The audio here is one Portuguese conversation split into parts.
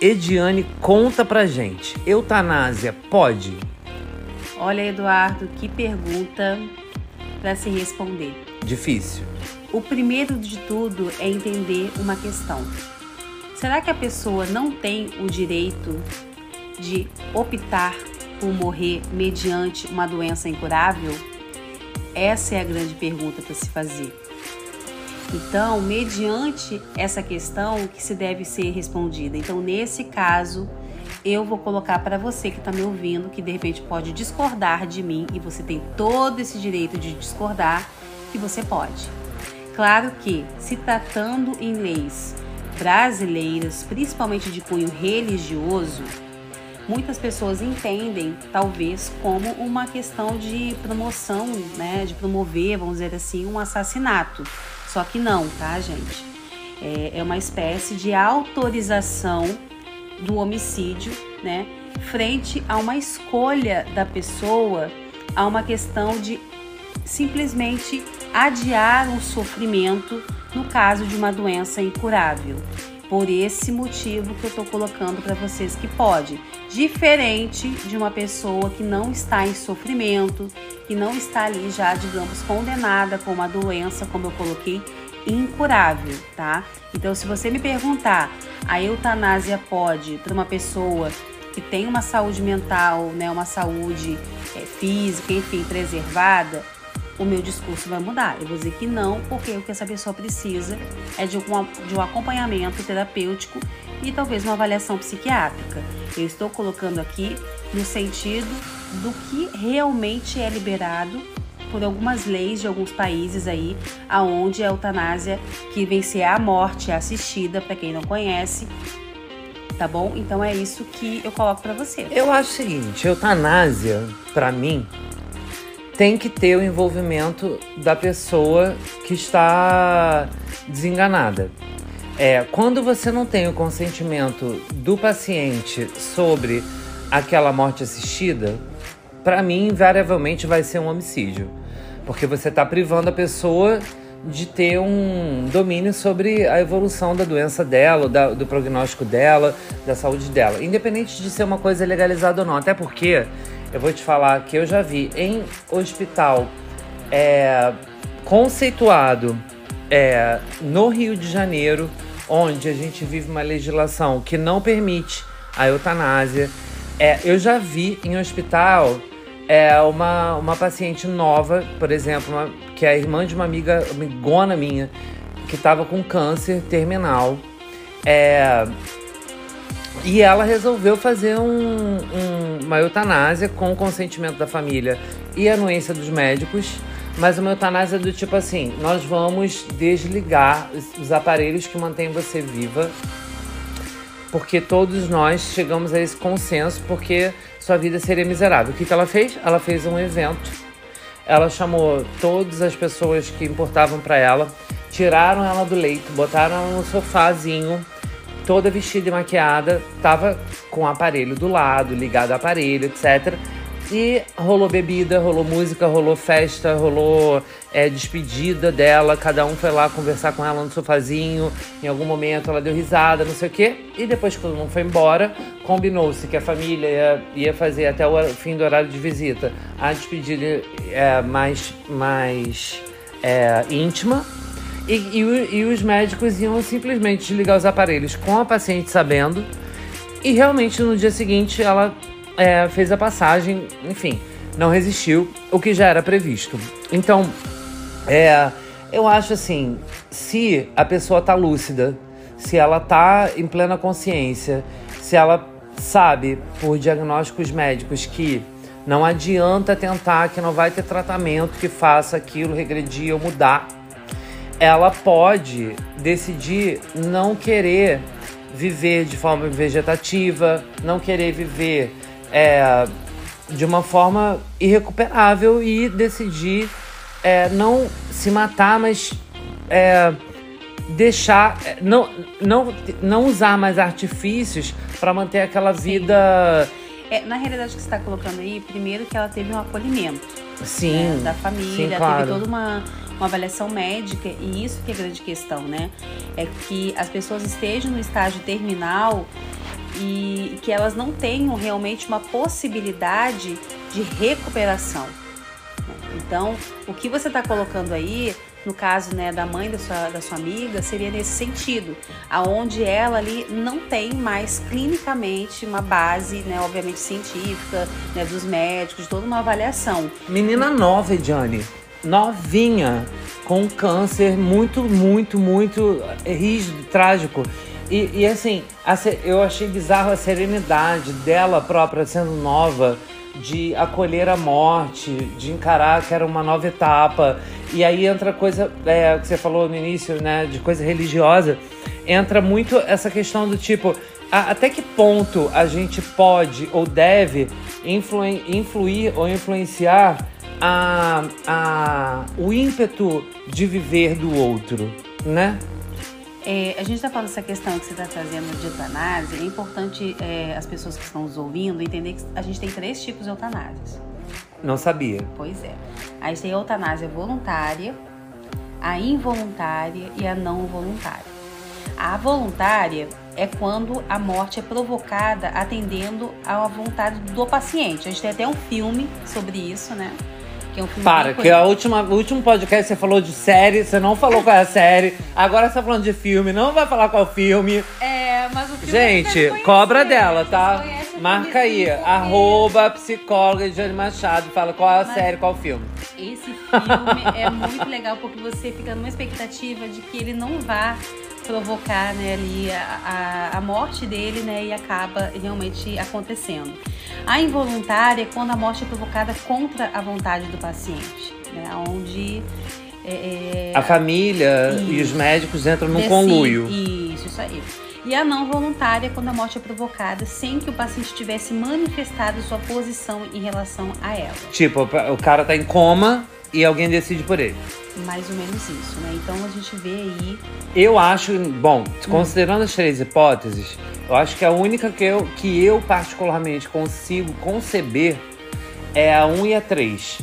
Ediane conta pra gente. Eutanásia pode? Olha, Eduardo, que pergunta para se responder. Difícil. O primeiro de tudo é entender uma questão. Será que a pessoa não tem o direito de optar por morrer mediante uma doença incurável? Essa é a grande pergunta para se fazer. Então, mediante essa questão que se deve ser respondida. Então, nesse caso, eu vou colocar para você que está me ouvindo, que de repente pode discordar de mim e você tem todo esse direito de discordar, que você pode. Claro que, se tratando em leis brasileiras, principalmente de cunho religioso, muitas pessoas entendem, talvez, como uma questão de promoção, né, de promover, vamos dizer assim, um assassinato. Só que não, tá, gente? É, é uma espécie de autorização do homicídio, né, frente a uma escolha da pessoa, a uma questão de simplesmente adiar um sofrimento no caso de uma doença incurável. Por esse motivo que eu estou colocando para vocês que pode, diferente de uma pessoa que não está em sofrimento, que não está ali já, digamos, condenada com uma doença, como eu coloquei, incurável, tá? Então, se você me perguntar, a eutanásia pode para uma pessoa que tem uma saúde mental, né, uma saúde é, física, enfim, preservada, o meu discurso vai mudar. Eu vou dizer que não, porque o que essa pessoa precisa é de um, de um acompanhamento terapêutico e talvez uma avaliação psiquiátrica. Eu estou colocando aqui no sentido do que realmente é liberado por algumas leis de alguns países aí, aonde a eutanásia que vencer a morte é assistida, para quem não conhece, tá bom? Então é isso que eu coloco para você. Eu acho o seguinte, eutanásia, para mim, tem que ter o envolvimento da pessoa que está desenganada. É, quando você não tem o consentimento do paciente sobre aquela morte assistida, para mim, invariavelmente vai ser um homicídio. Porque você está privando a pessoa de ter um domínio sobre a evolução da doença dela, da, do prognóstico dela, da saúde dela. Independente de ser uma coisa legalizada ou não. Até porque eu vou te falar que eu já vi em hospital é, conceituado é, no Rio de Janeiro, onde a gente vive uma legislação que não permite a eutanásia. É, eu já vi em hospital é, uma, uma paciente nova, por exemplo, uma, que é a irmã de uma amiga, amigona minha, que estava com câncer terminal. É, e ela resolveu fazer um, um, uma eutanásia com o consentimento da família e anuência dos médicos. Mas uma eutanásia do tipo assim: nós vamos desligar os, os aparelhos que mantêm você viva, porque todos nós chegamos a esse consenso, porque sua vida seria miserável. O que, que ela fez? Ela fez um evento. Ela chamou todas as pessoas que importavam para ela, tiraram ela do leito, botaram ela no sofazinho toda vestida e maquiada, tava com o aparelho do lado, ligado ao aparelho, etc. E rolou bebida, rolou música, rolou festa, rolou é, despedida dela. Cada um foi lá conversar com ela no sofazinho. Em algum momento ela deu risada, não sei o quê. E depois que todo mundo foi embora, combinou-se que a família ia, ia, fazer até o fim do horário de visita a despedida é, mais, mais é, íntima e, e, e, os médicos iam simplesmente desligar os aparelhos com a paciente sabendo. E realmente no dia seguinte ela é, fez a passagem, enfim, não resistiu, o que já era previsto. Então, é, eu acho assim, se a pessoa tá lúcida, se ela tá em plena consciência, se ela sabe por diagnósticos médicos que não adianta tentar, que não vai ter tratamento que faça aquilo regredir ou mudar ela pode decidir não querer viver de forma vegetativa, não querer viver é, de uma forma irrecuperável e decidir é, não se matar, mas é, deixar, é, não, não, não usar mais artifícios para manter aquela vida. É, na realidade, o que você está colocando aí, primeiro que ela teve um acolhimento sim, né, da família, sim, claro. teve toda uma uma avaliação médica e isso que é a grande questão, né? É que as pessoas estejam no estágio terminal e que elas não tenham realmente uma possibilidade de recuperação. Então, o que você está colocando aí, no caso né, da mãe da sua, da sua amiga, seria nesse sentido, aonde ela ali não tem mais clinicamente uma base, né, obviamente científica, né, dos médicos, toda uma avaliação. Menina nova, Ediane, novinha, com câncer muito, muito, muito rígido, trágico. E, e assim, eu achei bizarro a serenidade dela própria sendo nova de acolher a morte, de encarar que era uma nova etapa. E aí entra coisa, é, que você falou no início, né, de coisa religiosa, entra muito essa questão do tipo, a, até que ponto a gente pode ou deve influir, influir ou influenciar a, a, o ímpeto de viver do outro, né? É, a gente está falando dessa questão que você está trazendo de eutanásia. É importante é, as pessoas que estão nos ouvindo entender que a gente tem três tipos de eutanásias. Não sabia. Pois é. A gente tem a eutanásia voluntária, a involuntária e a não voluntária. A voluntária é quando a morte é provocada atendendo à vontade do paciente. A gente tem até um filme sobre isso, né? Que é um filme Para, que a última, o último podcast você falou de série, você não falou qual é a série. Agora você tá falando de filme, não vai falar qual filme. É, mas o filme Gente, cobra dela, tá? Marca aí, arroba psicóloga Jane Machado, fala qual é a mas série, qual é o filme. Esse filme é muito legal porque você fica numa expectativa de que ele não vá provocar né, ali a, a, a, morte dele né, e acaba realmente acontecendo. A involuntária é quando a morte é provocada contra a vontade do paciente, né, onde é, é a família isso, e os médicos entram num conluio. Isso, isso aí. E a não voluntária é quando a morte é provocada sem que o paciente tivesse manifestado sua posição em relação a ela. Tipo, o cara tá em coma e alguém decide por ele. Mais ou menos isso, né? Então a gente vê aí. Eu acho, bom, considerando as três hipóteses, eu acho que a única que eu, que eu particularmente consigo conceber é a 1 e a 3.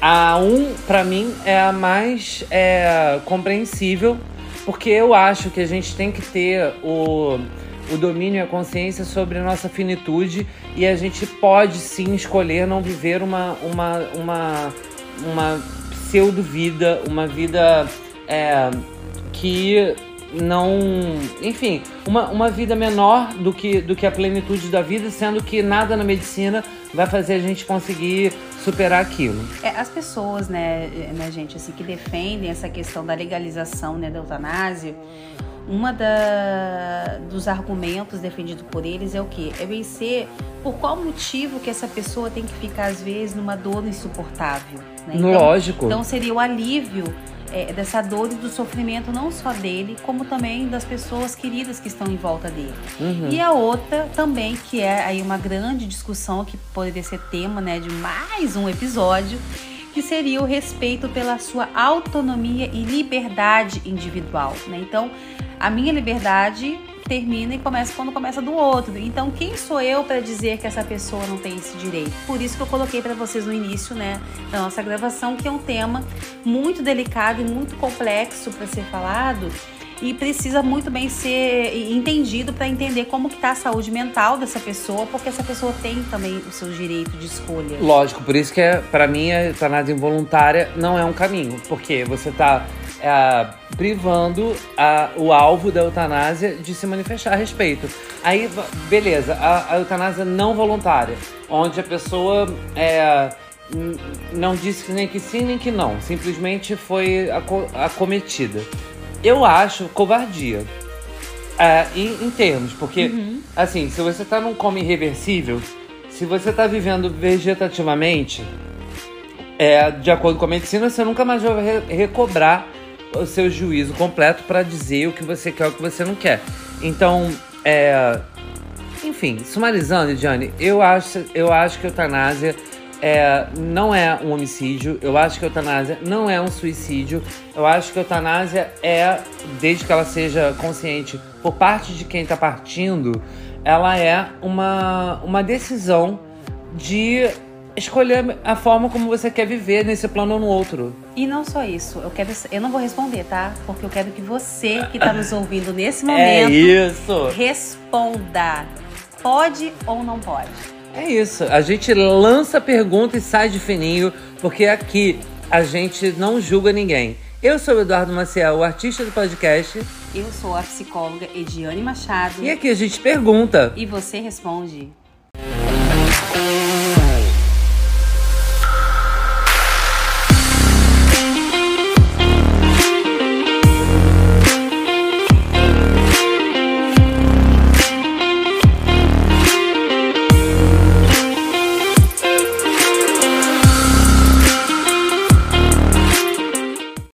A 1, para mim, é a mais é, compreensível, porque eu acho que a gente tem que ter o, o domínio e a consciência sobre a nossa finitude e a gente pode sim escolher não viver uma, uma, uma uma pseudo-vida, uma vida é, que não. Enfim, uma, uma vida menor do que, do que a plenitude da vida, sendo que nada na medicina vai fazer a gente conseguir superar aquilo. É, as pessoas, né, né, gente, assim, que defendem essa questão da legalização né, da eutanásia, uma da, dos argumentos defendidos por eles é o que? É vencer por qual motivo que essa pessoa tem que ficar, às vezes, numa dor insuportável. Né? Então, Lógico. Então seria o alívio é, dessa dor e do sofrimento não só dele, como também das pessoas queridas que estão em volta dele. Uhum. E a outra também, que é aí uma grande discussão que poderia ser tema né, de mais um episódio, que seria o respeito pela sua autonomia e liberdade individual. Né? Então, a minha liberdade termina e começa quando começa do outro. Então, quem sou eu para dizer que essa pessoa não tem esse direito? Por isso que eu coloquei para vocês no início, né, da nossa gravação, que é um tema muito delicado e muito complexo para ser falado e precisa muito bem ser entendido para entender como que tá a saúde mental dessa pessoa, porque essa pessoa tem também o seu direito de escolha. Lógico, por isso que é, para mim a eutanásia involuntária não é um caminho, porque você está é, privando a, o alvo da eutanásia de se manifestar a respeito. Aí, beleza, a, a eutanásia não voluntária, onde a pessoa é, não disse nem que sim nem que não, simplesmente foi acometida eu acho covardia. É, em, em, termos, porque, uhum. assim, se você tá num coma irreversível, se você tá vivendo vegetativamente, é, de acordo com a medicina, você nunca mais vai re recobrar o seu juízo completo para dizer o que você quer e o que você não quer. Então, é, enfim, sumarizando, Diane, eu acho, eu acho que a eutanásia é, não é um homicídio, eu acho que a eutanásia não é um suicídio, eu acho que a eutanásia é, desde que ela seja consciente por parte de quem está partindo, ela é uma, uma decisão de escolher a forma como você quer viver nesse plano ou no outro. E não só isso, eu quero, eu não vou responder, tá? Porque eu quero que você que está nos ouvindo nesse é momento é isso. responda. Pode ou não pode? É isso. A gente lança pergunta e sai de fininho, porque aqui a gente não julga ninguém. Eu sou o Eduardo Maciel, o artista do podcast. Eu sou a psicóloga Ediane Machado. E aqui a gente pergunta. E você responde.